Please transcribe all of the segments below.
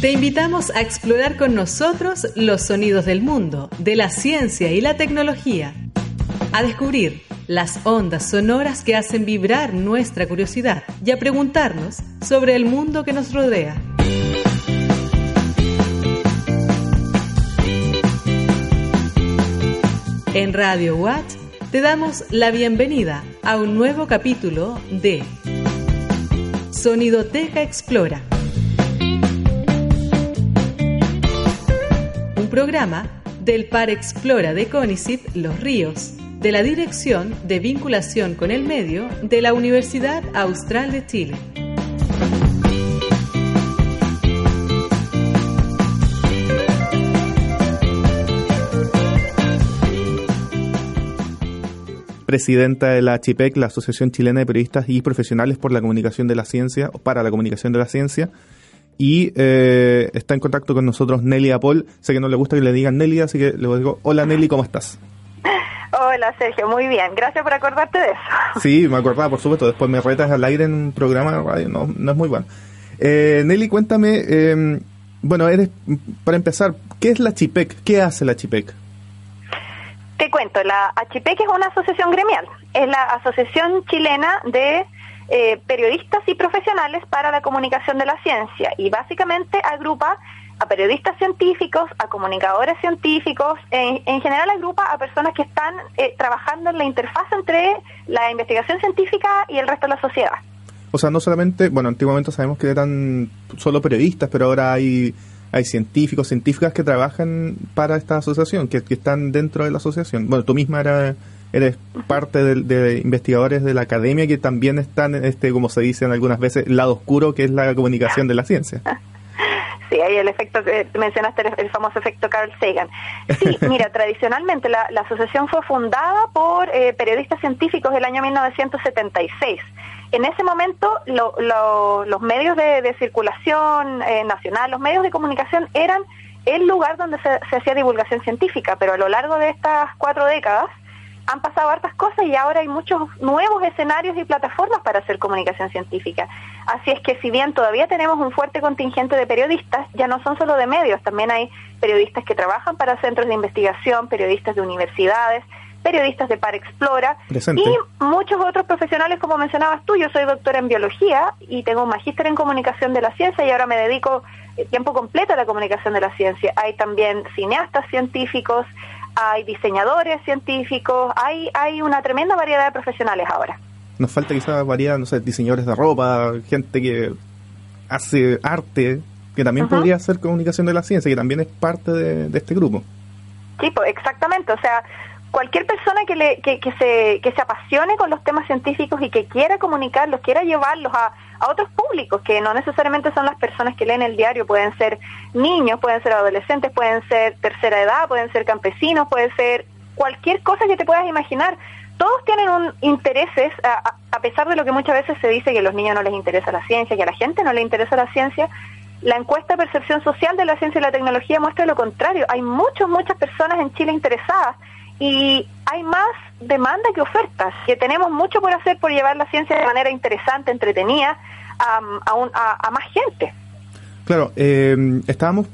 Te invitamos a explorar con nosotros los sonidos del mundo, de la ciencia y la tecnología. A descubrir las ondas sonoras que hacen vibrar nuestra curiosidad y a preguntarnos sobre el mundo que nos rodea. En Radio Watch te damos la bienvenida a un nuevo capítulo de Sonidoteca Explora. Programa del Par Explora de CONICIT Los Ríos, de la Dirección de Vinculación con el Medio de la Universidad Austral de Chile. presidenta de la CHIPEC, la Asociación Chilena de Periodistas y Profesionales por la Comunicación de la Ciencia, o para la Comunicación de la Ciencia. Y eh, está en contacto con nosotros Nelly Apol. Sé que no le gusta que le digan Nelly, así que le digo, hola Nelly, ¿cómo estás? Hola Sergio, muy bien. Gracias por acordarte de eso. Sí, me acordaba, por supuesto. Después me retas al aire en un programa de radio, no, no es muy bueno. Eh, Nelly, cuéntame, eh, bueno, eres, para empezar, ¿qué es la CHIPEC? ¿Qué hace la CHIPEC? Te cuento, la HPEC es una asociación gremial, es la Asociación Chilena de eh, Periodistas y Profesionales para la Comunicación de la Ciencia y básicamente agrupa a periodistas científicos, a comunicadores científicos, en, en general agrupa a personas que están eh, trabajando en la interfaz entre la investigación científica y el resto de la sociedad. O sea, no solamente, bueno, antiguamente sabemos que eran solo periodistas, pero ahora hay hay científicos, científicas que trabajan para esta asociación, que, están dentro de la asociación. Bueno, tú misma eres parte de, investigadores de la academia que también están, este, como se dice en algunas veces, lado oscuro, que es la comunicación de la ciencia. Sí, hay el efecto que mencionaste, el, famoso efecto Carl Sagan. Sí, mira, tradicionalmente la, asociación fue fundada por eh, periodistas científicos del año 1976 en ese momento los medios de, circulación eh, nacional, los medios de comunicación eran el lugar donde se, hacía divulgación científica, pero a lo largo de estas cuatro décadas han pasado hartas cosas y ahora hay muchos nuevos escenarios y plataformas para hacer comunicación científica. Así es que si bien todavía tenemos un fuerte contingente de periodistas, ya no son solo de medios, también hay periodistas que trabajan para centros de investigación, periodistas de universidades, periodistas de Par Explora y muchos otros profesionales, como mencionabas tú. Yo soy doctora en biología y tengo un magíster en comunicación de la ciencia y ahora me dedico eh, tiempo completo a la comunicación de la ciencia. Hay también cineastas científicos, hay diseñadores científicos, hay, hay una tremenda variedad de profesionales ahora. Nos falta quizá variedad, no sé, diseñadores de ropa, gente que hace arte, que también podría hacer comunicación de la ciencia, que también es parte de, de este grupo. Sí, pues exactamente. O sea, cualquier persona que, le, que, se, que se apasione con los temas científicos y que quiera comunicarlos, quiera llevarlos a, a otros públicos, que no necesariamente son las personas que leen el diario, pueden ser niños, pueden ser adolescentes, pueden ser tercera edad, pueden ser campesinos, puede ser cualquier cosa que te puedas imaginar. Todos tienen un intereses, a, a pesar de lo que muchas veces se dice que a los niños no les interesa la ciencia, que a la gente no le interesa la ciencia, la encuesta de percepción social de la ciencia y la tecnología muestra lo contrario. Hay muchas, muchas personas en Chile interesadas y hay más demanda que ofertas, que tenemos mucho por hacer por llevar la ciencia de manera interesante, entretenida, a, a, más gente. Claro, eh, estábamos,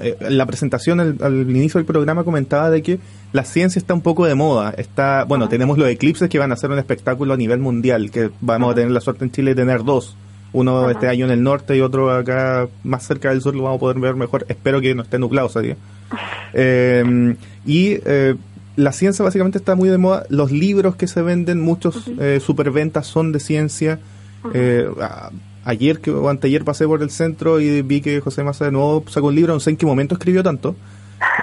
eh, la presentación al, inicio del programa comentaba de que la ciencia está un poco de moda. Está, bueno, tenemos los eclipses que van a ser un espectáculo a nivel mundial, que vamos a tener la suerte en Chile de tener dos. Uno este año en el norte y otro acá más cerca del sur lo vamos a poder ver mejor. Espero que no esté nublado ese día. Eh, y eh, la ciencia básicamente está muy de moda. Los libros que se venden, muchos eh, superventas son de ciencia. Eh, ayer que, o anteayer pasé por el centro y vi que José Massa de nuevo sacó un libro, no sé en qué momento escribió tanto.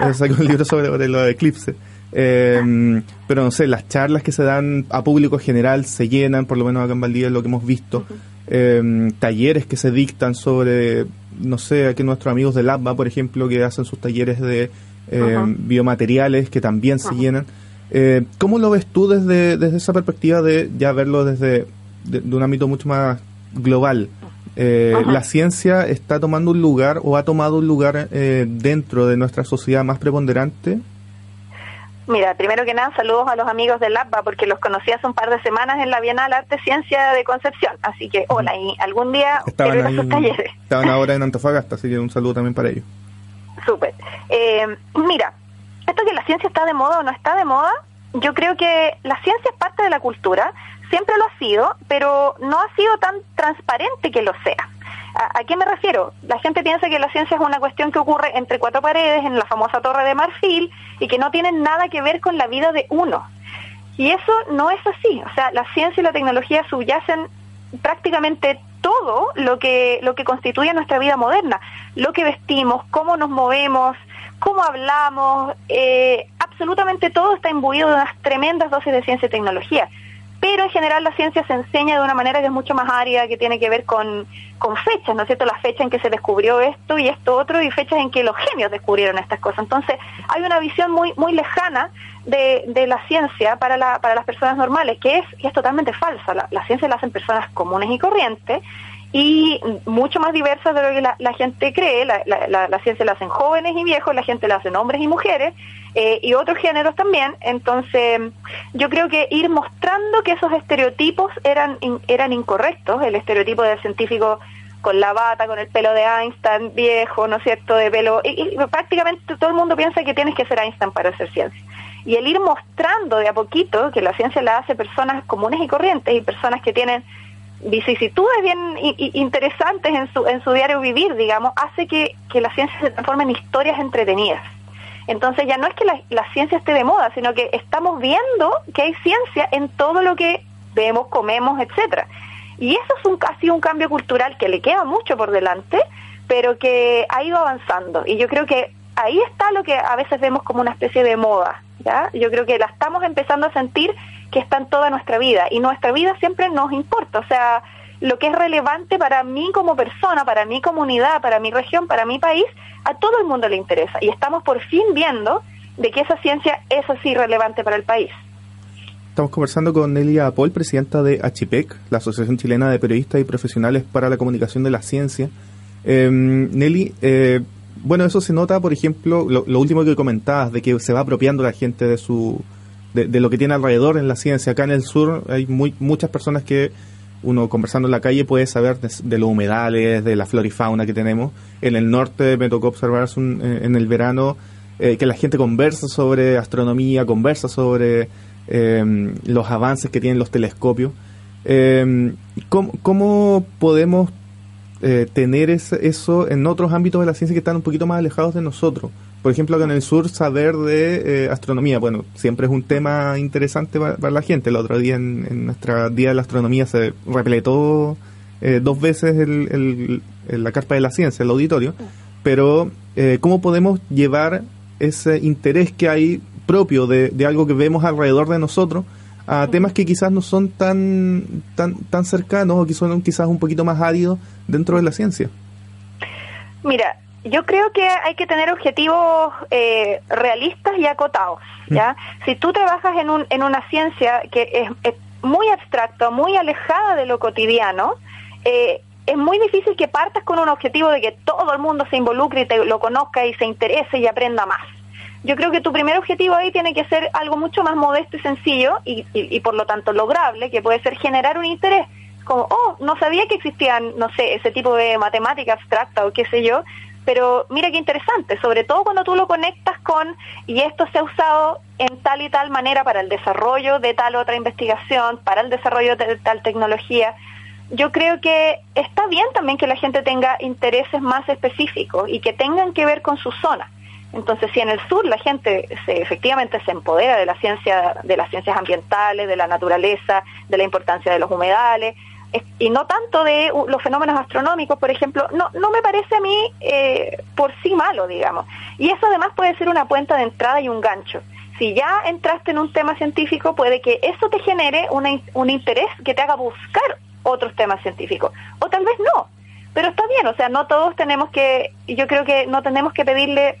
Eh, sacó un libro sobre, sobre los eclipses. Em, pero no sé, las charlas que se dan a público general se llenan, por lo menos acá en Valdivia es lo que hemos visto. Em, talleres que se dictan sobre, no sé, aquí nuestros amigos de LABA, por ejemplo, que hacen sus talleres de eh, biomateriales que también se llenan. Eh, ¿Cómo lo ves tú desde, desde esa perspectiva de ya verlo desde de, un ámbito mucho más global? Eh, ¿La ciencia está tomando un lugar o ha tomado un lugar dentro de nuestra sociedad más preponderante? Mira, primero que nada, saludos a los amigos del APA, porque los conocí hace un par de semanas en la Bienal Arte Ciencia de Concepción. Así que, hola, y algún día estaban ahí, sus talleres. Estaban ahora en Antofagasta, así que un saludo también para ellos. Súper. Eh, mira, esto que la ciencia está de moda o no está de moda, yo creo que la ciencia es parte de la cultura, siempre lo ha sido, pero no ha sido tan transparente que lo sea. ¿A, qué me refiero? La gente piensa que la ciencia es una cuestión que ocurre entre cuatro paredes en la famosa Torre de Marfil y que no tiene nada que ver con la vida de uno. Y eso no es así. O sea, la ciencia y la tecnología subyacen prácticamente todo lo que lo que constituye nuestra vida moderna, lo que vestimos, cómo nos movemos, cómo hablamos, eh, absolutamente todo está imbuido de unas tremendas dosis de ciencia y tecnología pero en general la ciencia se enseña de una manera que es mucho más árida, que tiene que ver con, con fechas, ¿no es cierto? La fecha en que se descubrió esto y esto otro, y fechas en que los genios descubrieron estas cosas. Entonces, hay una visión muy, muy lejana de, de la ciencia para, la, para las personas normales, que es, que es totalmente falsa. La, ciencia la hacen personas comunes y corrientes, y mucho más diversa de lo que la, gente cree. La, la, ciencia la hacen jóvenes y viejos, la gente la hacen hombres y mujeres, eh, y otros géneros también. Entonces, yo creo que ir mostrando que esos estereotipos eran, eran incorrectos, el estereotipo del científico con la bata, con el pelo de Einstein viejo, ¿no es cierto?, de pelo... Prácticamente todo el mundo piensa que tienes que ser Einstein para hacer ciencia. Y el ir mostrando de a poquito que la ciencia la hace personas comunes y corrientes y personas que tienen vicisitudes bien interesantes en su, en su diario vivir, digamos, hace que, que la ciencia se transforme en historias entretenidas. Entonces ya no es que la, ciencia esté de moda, sino que estamos viendo que hay ciencia en todo lo que vemos, comemos, etcétera. Y eso es un, casi un cambio cultural que le queda mucho por delante, pero que ha ido avanzando. Y yo creo que ahí está lo que a veces vemos como una especie de moda. ¿ya? Yo creo que la estamos empezando a sentir que está en toda nuestra vida y nuestra vida siempre nos importa, o sea, lo que es relevante para mí como persona, para mi comunidad, para mi región, para mi país, a todo el mundo le interesa y estamos por fin viendo de que esa ciencia es así relevante para el país. Estamos conversando con Nelia Paul, presidenta de ACHIPEC, la Asociación Chilena de Periodistas y Profesionales para la Comunicación de la Ciencia. Eh, Nelly, eh, bueno, eso se nota, por ejemplo, lo, último que comentabas, de que se va apropiando la gente de su, de, lo que tiene alrededor en la ciencia. Acá en el sur hay muy, muchas personas que uno conversando en la calle puede saber de, los humedales, de la flora y fauna que tenemos. En el norte me tocó observar eh, en el verano eh, que la gente conversa sobre astronomía, conversa sobre em, los avances que tienen los telescopios. Eh, ¿cómo, ¿cómo, podemos eh, tener eso en otros ámbitos de la ciencia que están un poquito más alejados de nosotros? Por ejemplo, acá en el sur, saber de eh, astronomía, bueno, siempre es un tema interesante para, la gente. El otro día en, nuestra Día de la Astronomía se repletó eh, dos veces el, la carpa de la ciencia, el auditorio, pero eh, ¿cómo podemos llevar ese interés que hay propio de, algo que vemos alrededor de nosotros a temas que quizás no son tan, tan, tan cercanos o que son quizás un poquito más áridos dentro de la ciencia? Mira, yo creo que hay que tener objetivos eh, realistas y acotados. ¿ya? Si tú trabajas en, un, en una ciencia que es, muy abstracta, muy alejada de lo cotidiano, eh, es muy difícil que partas con un objetivo de que todo el mundo se involucre y te lo conozca y se interese y aprenda más. Yo creo que tu primer objetivo ahí tiene que ser algo mucho más modesto y sencillo y, y por lo tanto lograble, que puede ser generar un interés como, oh, no sabía que existían, no sé, ese tipo de matemática abstracta o qué sé yo, pero mira qué interesante, sobre todo cuando tú lo conectas con, y esto se ha usado en tal y tal manera para el desarrollo de tal otra investigación, para el desarrollo de tal tecnología. Yo creo que está bien también que la gente tenga intereses más específicos y que tengan que ver con su zona. Entonces, si en el sur la gente se, efectivamente se empodera de la ciencia, de las ciencias ambientales, de la naturaleza, de la importancia de los humedales, y no tanto de los fenómenos astronómicos, por ejemplo, no, no me parece a mí eh, por sí malo, digamos. Y eso además puede ser una puerta de entrada y un gancho. Si ya entraste en un tema científico, puede que eso te genere un interés que te haga buscar otros temas científicos. O tal vez no. Pero está bien, o sea, no todos tenemos que, yo creo que no tenemos que pedirle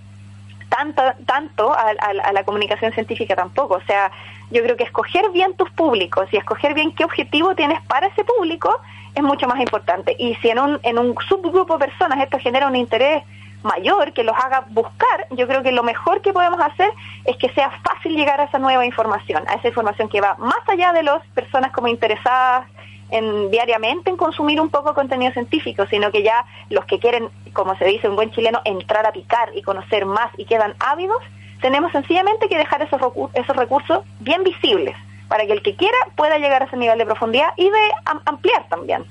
tanto, tanto a, a la comunicación científica tampoco. O sea, yo creo que escoger bien tus públicos y escoger bien qué objetivo tienes para ese público es mucho más importante. Y si en un, en un subgrupo de personas esto genera un interés mayor que los haga buscar, yo creo que lo mejor que podemos hacer es que sea fácil llegar a esa nueva información, a esa información que va más allá de las personas como interesadas en diariamente en consumir un poco contenido científico, sino que ya los que quieren, como se dice un buen chileno, entrar a picar y conocer más y quedan ávidos, tenemos sencillamente que dejar esos, esos recursos bien visibles para que el que quiera pueda llegar a ese nivel de profundidad y de ampliar también.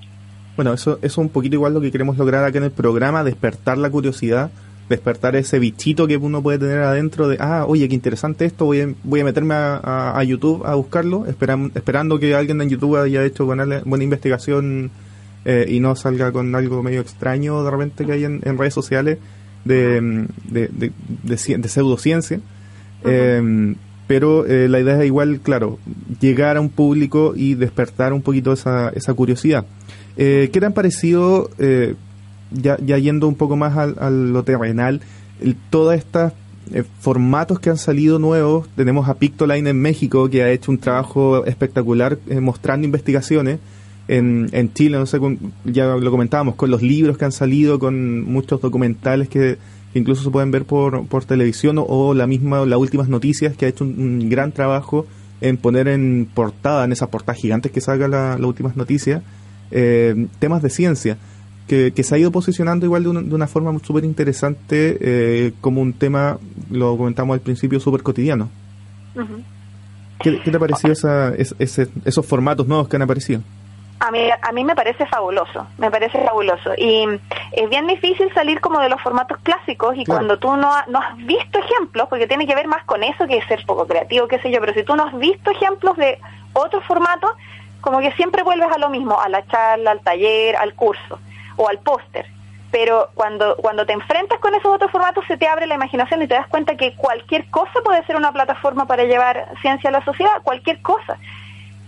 Bueno, eso, es un poquito igual lo que queremos lograr acá en el programa, despertar la curiosidad, despertar ese bichito que uno puede tener adentro de, ah, oye, qué interesante esto, voy a, voy a meterme a, YouTube a buscarlo, esperando que alguien en YouTube haya hecho buena, buena investigación eh, y no salga con algo medio extraño de repente que hay en, redes sociales de, de, de, pseudociencia. Em, pero eh, la idea es igual, claro, llegar a un público y despertar un poquito esa, esa curiosidad. Eh, ¿Qué te han parecido, eh, ya, yendo un poco más a, lo terrenal, todas estas eh, formatos que han salido nuevos? Tenemos a Pictoline en México, que ha hecho un trabajo espectacular mostrando investigaciones. En, en Chile, no sé, ya lo comentábamos, con los libros que han salido, con muchos documentales que, incluso se pueden ver por, por televisión o, la misma, las últimas noticias que ha hecho un, gran trabajo en poner en portada, en esas portadas gigantes que salga las últimas noticias, eh, temas de ciencia, que, se ha ido posicionando igual de una, de una forma súper interesante eh, como un tema, lo comentamos al principio, súper cotidiano. ¿Qué, te ha parecido esa, esos formatos nuevos que han aparecido? A mí, a mí me parece fabuloso, me parece fabuloso. Y es bien difícil salir como de los formatos clásicos y cuando tú no, no has visto ejemplos, porque tiene que ver más con eso que ser poco creativo, qué sé yo, pero si tú no has visto ejemplos de otros formatos, como que siempre vuelves a lo mismo, a la charla, al taller, al curso o al póster. Pero cuando, cuando te enfrentas con esos otros formatos se te abre la imaginación y te das cuenta que cualquier cosa puede ser una plataforma para llevar ciencia a la sociedad, cualquier cosa.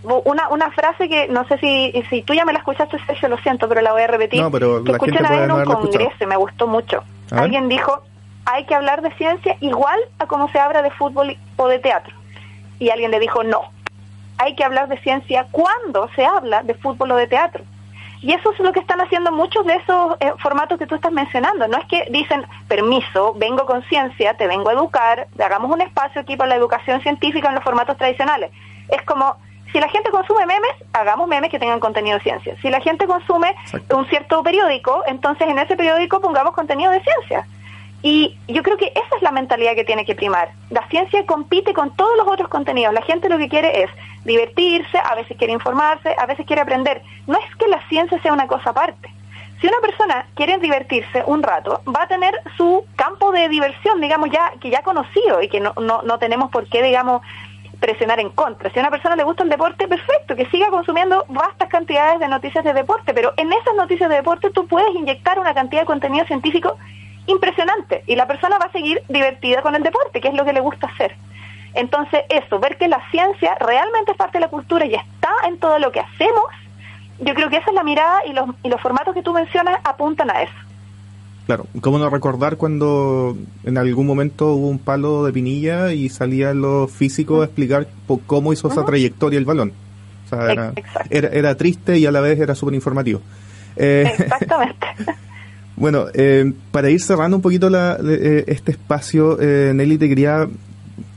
Una, una frase que no sé si, si tú ya me la escuchaste, Sergio, lo siento, pero la voy a repetir. que escuché una vez en un congreso y me gustó mucho. Alguien dijo, hay que hablar de ciencia igual a como se habla de fútbol o de teatro. Y alguien le dijo, no, hay que hablar de ciencia cuando se habla de fútbol o de teatro. Y eso es lo que están haciendo muchos de esos eh, formatos que tú estás mencionando. No es que dicen, permiso, vengo con ciencia, te vengo a educar, hagamos un espacio aquí para la educación científica en los formatos tradicionales. Es como, si la gente consume memes, hagamos memes que tengan contenido de ciencia. Si la gente consume un cierto periódico, entonces en ese periódico pongamos contenido de ciencia. Y yo creo que esa es la mentalidad que tiene que primar. La ciencia compite con todos los otros contenidos. La gente lo que quiere es divertirse, a veces quiere informarse, a veces quiere aprender. No es que la ciencia sea una cosa aparte. Si una persona quiere divertirse un rato, va a tener su campo de diversión, digamos, ya que ya conocido y que no, no, no tenemos por qué, digamos, presionar en contra. Si a una persona le gusta el deporte, perfecto, que siga consumiendo vastas cantidades de noticias de deporte, pero en esas noticias de deporte tú puedes inyectar una cantidad de contenido científico impresionante y la persona va a seguir divertida con el deporte, que es lo que le gusta hacer. Entonces, eso, ver que la ciencia realmente es parte de la cultura y está en todo lo que hacemos, yo creo que esa es la mirada y los, y los formatos que tú mencionas apuntan a eso. Claro, ¿cómo no recordar cuando en algún momento hubo un palo de pinilla y salía los físicos a explicar cómo hizo esa trayectoria el balón? O sea, era, era, triste y a la vez era súper informativo. Eh, Exactamente. Bueno, eh, para ir cerrando un poquito la, eh, este espacio, eh, Nelly, te quería,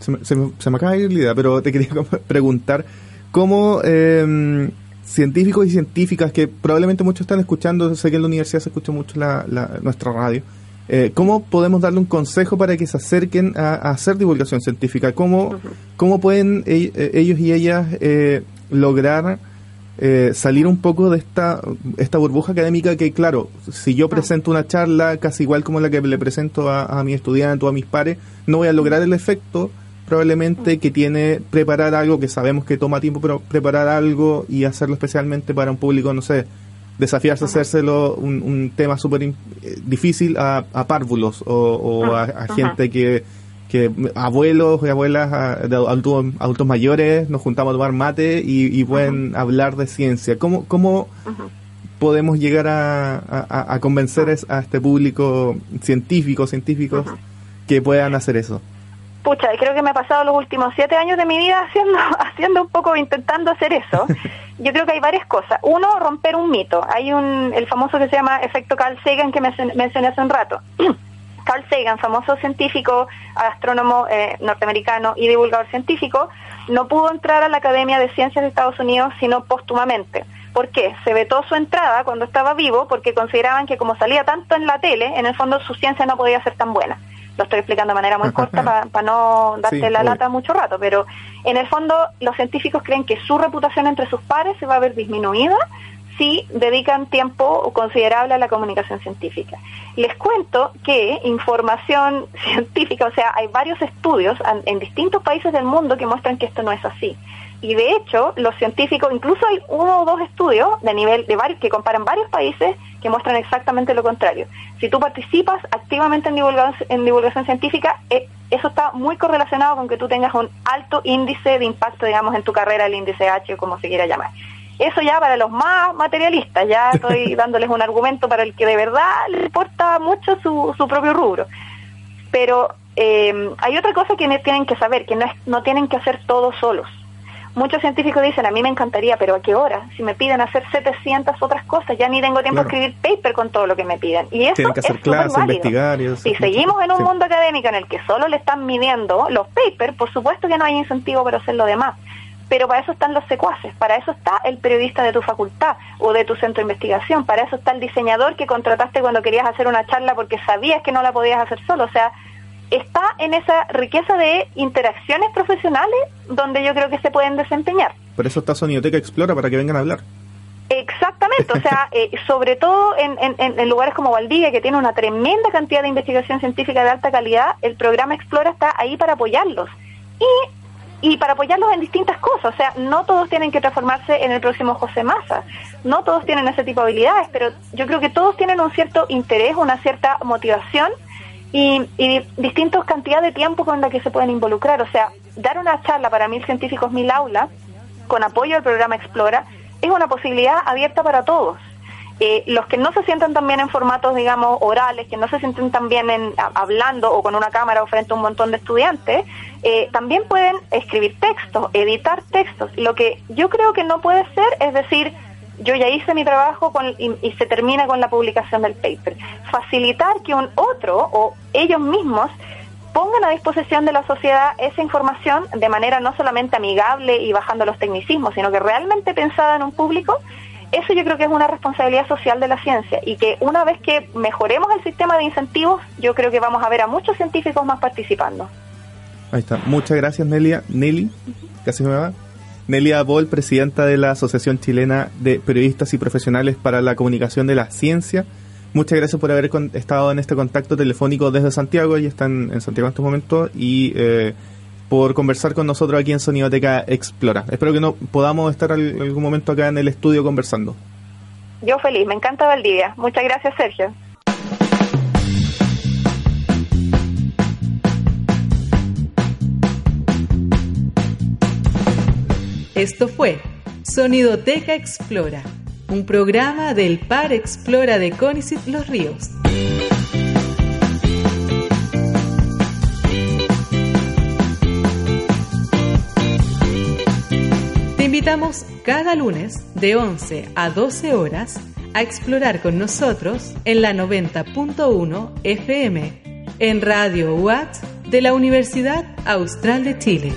se me, se, me, acaba de ir la idea, pero te quería preguntar cómo em, científicos y científicas, que probablemente muchos están escuchando, sé que en la universidad se escucha mucho la, nuestra radio, eh, ¿cómo podemos darle un consejo para que se acerquen a, hacer divulgación científica? ¿Cómo, cómo pueden ellos y ellas lograr eh, salir un poco de esta, esta burbuja académica que, claro, si yo presento una charla casi igual como la que le presento a, a mi estudiante o a mis pares, no voy a lograr el efecto probablemente que tiene preparar algo que sabemos que toma tiempo, pero preparar algo y hacerlo especialmente para un público, no sé, desafiarse a hacérselo un, tema súper eh, difícil a, a párvulos o, a, gente que que abuelos y abuelas de adultos, mayores nos juntamos a tomar mate y, pueden hablar de ciencia. ¿Cómo, cómo podemos llegar a, convencer a este público científico, científicos, que puedan hacer eso? Pucha, creo que me he pasado los últimos siete años de mi vida haciendo, haciendo un poco, intentando hacer eso. Yo creo que hay varias cosas. Uno, romper un mito. Hay un, el famoso que se llama efecto Carl Sagan que mencioné hace un rato Carl Sagan, famoso científico, astrónomo eh, norteamericano y divulgador científico, no pudo entrar a la Academia de Ciencias de Estados Unidos sino póstumamente. ¿Por qué? Se vetó su entrada cuando estaba vivo porque consideraban que como salía tanto en la tele, en el fondo su ciencia no podía ser tan buena. Lo estoy explicando de manera muy corta para no darte la lata mucho rato, pero en el fondo los científicos creen que su reputación entre sus pares se va a ver disminuida si dedican tiempo considerable a la comunicación científica. Les cuento que información científica, o sea, hay varios estudios en distintos países del mundo que muestran que esto no es así. Y de hecho, los científicos, incluso hay uno o dos estudios de nivel de varios que comparan varios países que muestran exactamente lo contrario. Si tú participas activamente en divulgación, en divulgación científica, eh, eso está muy correlacionado con que tú tengas un alto índice de impacto, digamos, en tu carrera, el índice H o como se quiera llamar. Eso ya para los más materialistas, ya estoy dándoles un argumento para el que de verdad le importa mucho su, su propio rubro. Pero eh, hay otra cosa que tienen que saber, que no, es, no tienen que hacer todo solos Muchos científicos dicen, a mí me encantaría, pero ¿a qué hora? Si me piden hacer 700 otras cosas, ya ni tengo tiempo de escribir paper con todo lo que me piden. Y eso Tienen que hacer clases, investigar. Y si seguimos en un mundo académico en el que solo le están midiendo los papers, por supuesto que no hay incentivo para hacer lo demás. Pero para eso están los secuaces, para eso está el periodista de tu facultad o de tu centro de investigación, para eso está el diseñador que contrataste cuando querías hacer una charla porque sabías que no la podías hacer solo. O sea, está en esa riqueza de interacciones profesionales donde yo creo que se pueden desempeñar. Por eso está Sonioteca Explora, para que vengan a hablar. Exactamente, o sea, eh, sobre todo en, en, lugares como Valdivia, que tiene una tremenda cantidad de investigación científica de alta calidad, el programa Explora está ahí para apoyarlos. Y, y para apoyarlos en distintas cosas, o sea, no todos tienen que transformarse en el próximo José Massa, no todos tienen ese tipo de habilidades, pero yo creo que todos tienen un cierto interés, una cierta motivación y, y distintas cantidades de tiempo con la que se pueden involucrar. O sea, dar una charla para mil científicos, mil aulas, con apoyo al programa Explora, es una posibilidad abierta para todos. Eh, los que no se sientan también en formatos, digamos, orales, que no se sienten también en, hablando o con una cámara o frente a un montón de estudiantes, eh, también pueden escribir textos, editar textos. Lo que yo creo que no puede ser es decir, yo ya hice mi trabajo y, se termina con la publicación del paper. Facilitar que un otro o ellos mismos pongan a disposición de la sociedad esa información de manera no solamente amigable y bajando los tecnicismos, sino que realmente pensada en un público, eso yo creo que es una responsabilidad social de la ciencia y que una vez que mejoremos el sistema de incentivos, yo creo que vamos a ver a muchos científicos más participando. Ahí está. Muchas gracias, Nelia. Nelly, casi me va. Nelia Bol, presidenta de la Asociación Chilena de Periodistas y Profesionales para la Comunicación de la Ciencia. Muchas gracias por haber estado en este contacto telefónico desde Santiago, y están en Santiago en estos momentos, y eh, por conversar con nosotros aquí en Sonidoteca Explora. Espero que no podamos estar en algún momento acá en el estudio conversando. Yo feliz, me encanta Valdivia. Muchas gracias, Sergio. Esto fue Sonidoteca Explora, un programa del Par Explora de Conicet Los Ríos. Te invitamos cada lunes de 11 a 12 horas a explorar con nosotros en la 90.1 FM en Radio UAT de la Universidad Austral de Chile.